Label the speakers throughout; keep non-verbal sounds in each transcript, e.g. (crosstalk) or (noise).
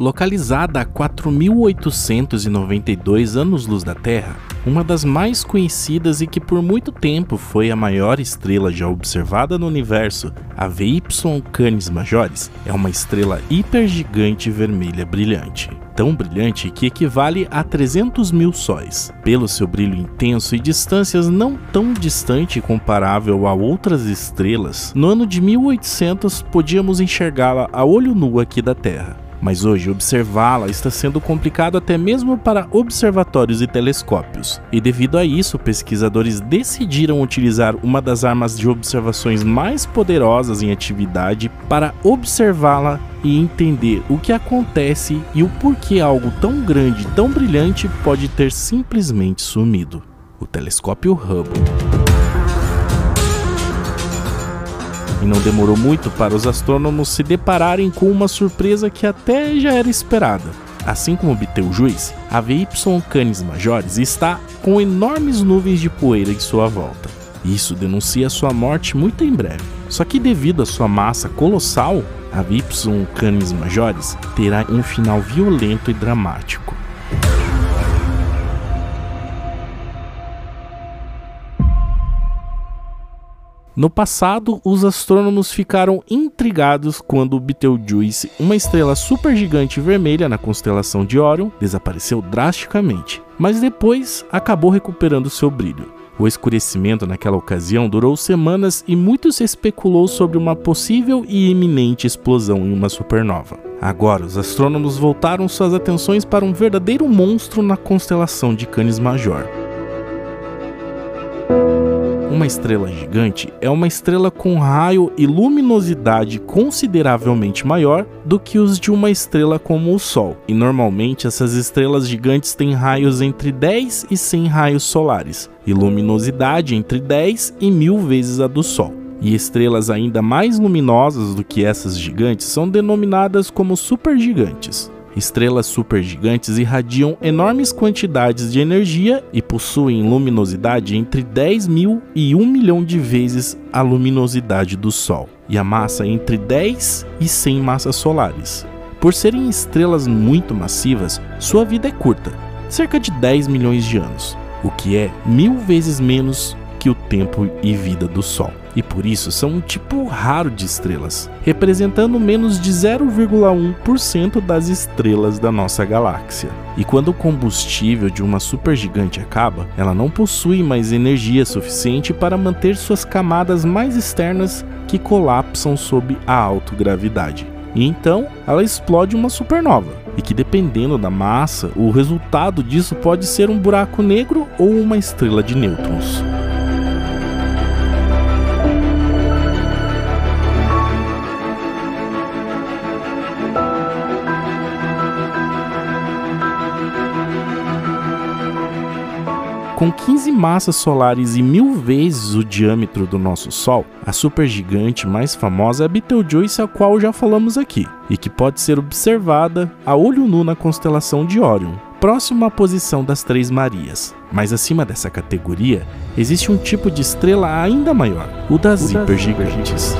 Speaker 1: Localizada a 4.892 anos-luz da Terra, uma das mais conhecidas e que por muito tempo foi a maior estrela já observada no universo, a VY Canis Majoris, é uma estrela hipergigante vermelha brilhante. Tão brilhante que equivale a 300 mil sóis. Pelo seu brilho intenso e distâncias não tão distante comparável a outras estrelas, no ano de 1800 podíamos enxergá-la a olho nu aqui da Terra mas hoje observá-la está sendo complicado até mesmo para observatórios e telescópios. E devido a isso, pesquisadores decidiram utilizar uma das armas de observações mais poderosas em atividade para observá-la e entender o que acontece e o porquê algo tão grande, tão brilhante pode ter simplesmente sumido. O telescópio Hubble. E não demorou muito para os astrônomos se depararem com uma surpresa que até já era esperada. Assim como Betelgeuse, a VY Canis Majores está com enormes nuvens de poeira em sua volta. Isso denuncia sua morte muito em breve. Só que devido à sua massa colossal, a VY Canis Majores terá um final violento e dramático. No passado, os astrônomos ficaram intrigados quando Betelgeuse, uma estrela supergigante vermelha na constelação de Orion, desapareceu drasticamente, mas depois acabou recuperando seu brilho. O escurecimento naquela ocasião durou semanas e muito se especulou sobre uma possível e iminente explosão em uma supernova. Agora, os astrônomos voltaram suas atenções para um verdadeiro monstro na constelação de Canis Major. Uma estrela gigante é uma estrela com raio e luminosidade consideravelmente maior do que os de uma estrela como o Sol, e normalmente essas estrelas gigantes têm raios entre 10 e 100 raios solares, e luminosidade entre 10 e 1000 vezes a do Sol. E estrelas ainda mais luminosas do que essas gigantes são denominadas como supergigantes. Estrelas supergigantes irradiam enormes quantidades de energia e possuem luminosidade entre 10 mil e 1 milhão de vezes a luminosidade do Sol, e a massa entre 10 e 100 massas solares. Por serem estrelas muito massivas, sua vida é curta, cerca de 10 milhões de anos, o que é mil vezes menos que o tempo e vida do Sol e por isso são um tipo raro de estrelas, representando menos de 0,1% das estrelas da nossa galáxia. E quando o combustível de uma supergigante acaba, ela não possui mais energia suficiente para manter suas camadas mais externas que colapsam sob a autogravidade. E então ela explode uma supernova, e que dependendo da massa, o resultado disso pode ser um buraco negro ou uma estrela de nêutrons. Com 15 massas solares e mil vezes o diâmetro do nosso Sol, a supergigante mais famosa é a Betelgeuse, a qual já falamos aqui, e que pode ser observada a olho nu na constelação de Órion, próximo à posição das Três Marias. Mas acima dessa categoria, existe um tipo de estrela ainda maior, o das, o das hipergigantes.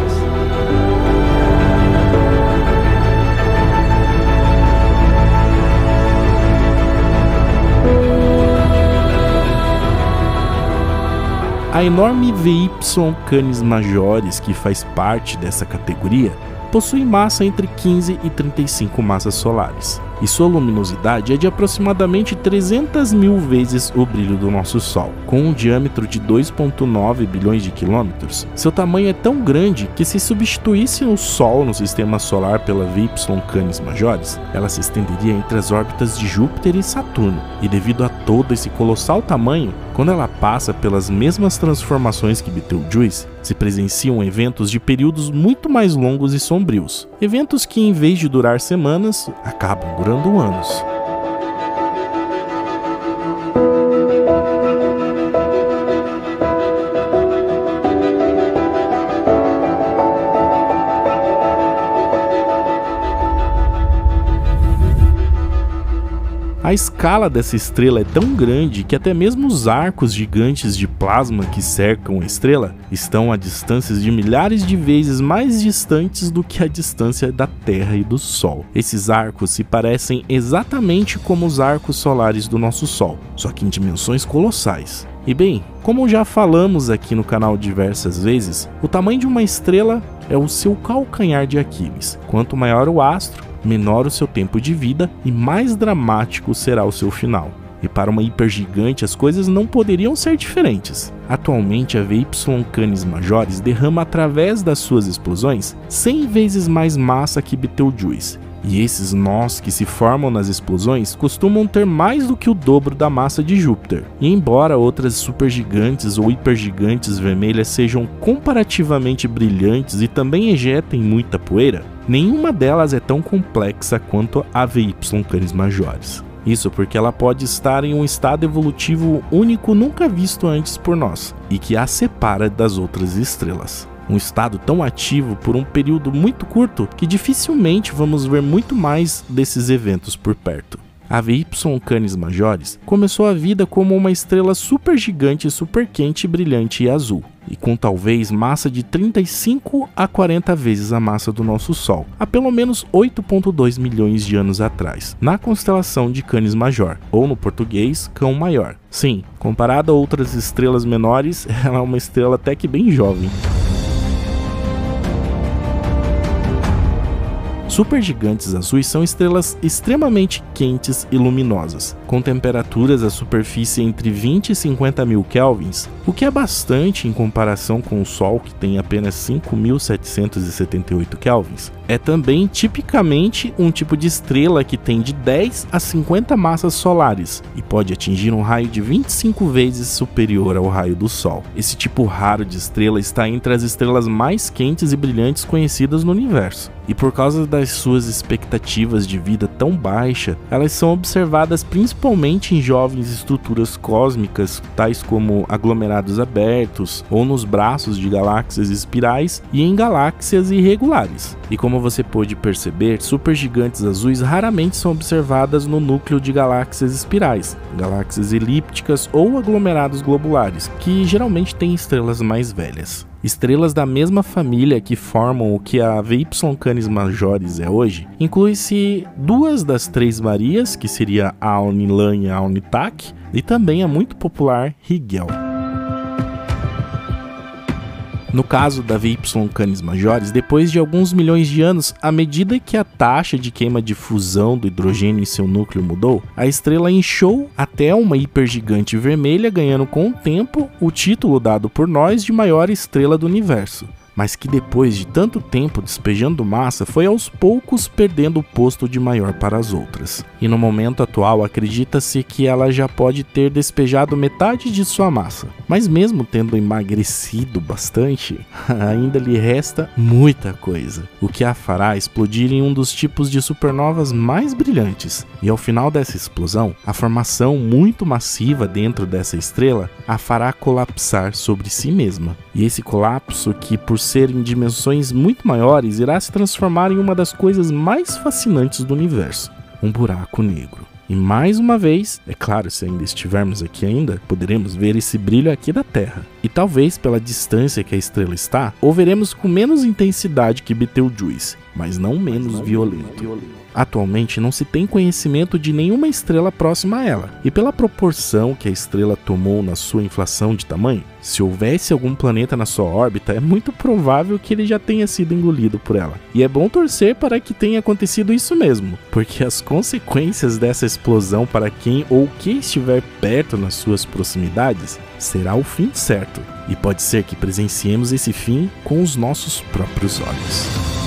Speaker 1: A enorme VY Canis Majores, que faz parte dessa categoria, possui massa entre 15 e 35 massas solares e sua luminosidade é de aproximadamente 300 mil vezes o brilho do nosso Sol. Com um diâmetro de 2,9 bilhões de quilômetros, seu tamanho é tão grande que se substituísse o Sol no sistema solar pela VY Canis Majores, ela se estenderia entre as órbitas de Júpiter e Saturno, e devido a todo esse colossal tamanho, quando ela passa pelas mesmas transformações que Betelgeuse, se presenciam eventos de períodos muito mais longos e sombrios. Eventos que, em vez de durar semanas, acabam durando anos. A escala dessa estrela é tão grande que até mesmo os arcos gigantes de plasma que cercam a estrela estão a distâncias de milhares de vezes mais distantes do que a distância da Terra e do Sol. Esses arcos se parecem exatamente como os arcos solares do nosso Sol, só que em dimensões colossais. E bem, como já falamos aqui no canal diversas vezes, o tamanho de uma estrela é o seu calcanhar de Aquiles. Quanto maior o astro, menor o seu tempo de vida e mais dramático será o seu final. E para uma hipergigante as coisas não poderiam ser diferentes. Atualmente a VY Canis Majores derrama através das suas explosões 100 vezes mais massa que Betelgeuse. E esses nós que se formam nas explosões costumam ter mais do que o dobro da massa de Júpiter. E embora outras supergigantes ou hipergigantes vermelhas sejam comparativamente brilhantes e também ejetem muita poeira, nenhuma delas é tão complexa quanto a VY Canis Majores. Isso porque ela pode estar em um estado evolutivo único nunca visto antes por nós e que a separa das outras estrelas. Um estado tão ativo por um período muito curto que dificilmente vamos ver muito mais desses eventos por perto. A VY Canis Majores começou a vida como uma estrela supergigante, super quente, brilhante e azul, e com talvez massa de 35 a 40 vezes a massa do nosso Sol, há pelo menos 8,2 milhões de anos atrás, na constelação de Canis Major, ou no português, Cão Maior. Sim, comparada a outras estrelas menores, (laughs) ela é uma estrela até que bem jovem. Supergigantes azuis são estrelas extremamente quentes e luminosas, com temperaturas à superfície entre 20 e 50 mil kelvins, o que é bastante em comparação com o Sol, que tem apenas 5.778 kelvins. É também tipicamente um tipo de estrela que tem de 10 a 50 massas solares e pode atingir um raio de 25 vezes superior ao raio do Sol. Esse tipo raro de estrela está entre as estrelas mais quentes e brilhantes conhecidas no universo. E por causa das suas expectativas de vida tão baixa, elas são observadas principalmente em jovens estruturas cósmicas, tais como aglomerados abertos ou nos braços de galáxias espirais e em galáxias irregulares. E como você pôde perceber, supergigantes azuis raramente são observadas no núcleo de galáxias espirais, galáxias elípticas ou aglomerados globulares, que geralmente têm estrelas mais velhas. Estrelas da mesma família que formam o que a VY Canis Majores é hoje, inclui-se duas das três Marias, que seria a Aunilan e a Aunitak, e também a muito popular Rigel. No caso da VY Canis Majores, depois de alguns milhões de anos, à medida que a taxa de queima de fusão do hidrogênio em seu núcleo mudou, a estrela inchou até uma hipergigante vermelha, ganhando com o tempo o título dado por nós de maior estrela do universo mas que depois de tanto tempo despejando massa foi aos poucos perdendo o posto de maior para as outras. E no momento atual acredita-se que ela já pode ter despejado metade de sua massa. Mas mesmo tendo emagrecido bastante, (laughs) ainda lhe resta muita coisa, o que a fará explodir em um dos tipos de supernovas mais brilhantes. E ao final dessa explosão, a formação muito massiva dentro dessa estrela a fará colapsar sobre si mesma. E esse colapso que por ser em dimensões muito maiores, irá se transformar em uma das coisas mais fascinantes do universo um buraco negro. E mais uma vez, é claro, se ainda estivermos aqui ainda, poderemos ver esse brilho aqui da Terra. E talvez pela distância que a estrela está, o veremos com menos intensidade que Betelgeuse, mas não menos violento. Atualmente não se tem conhecimento de nenhuma estrela próxima a ela, e pela proporção que a estrela tomou na sua inflação de tamanho, se houvesse algum planeta na sua órbita, é muito provável que ele já tenha sido engolido por ela. E é bom torcer para que tenha acontecido isso mesmo, porque as consequências dessa explosão para quem ou que estiver perto nas suas proximidades será o fim certo. E pode ser que presenciemos esse fim com os nossos próprios olhos.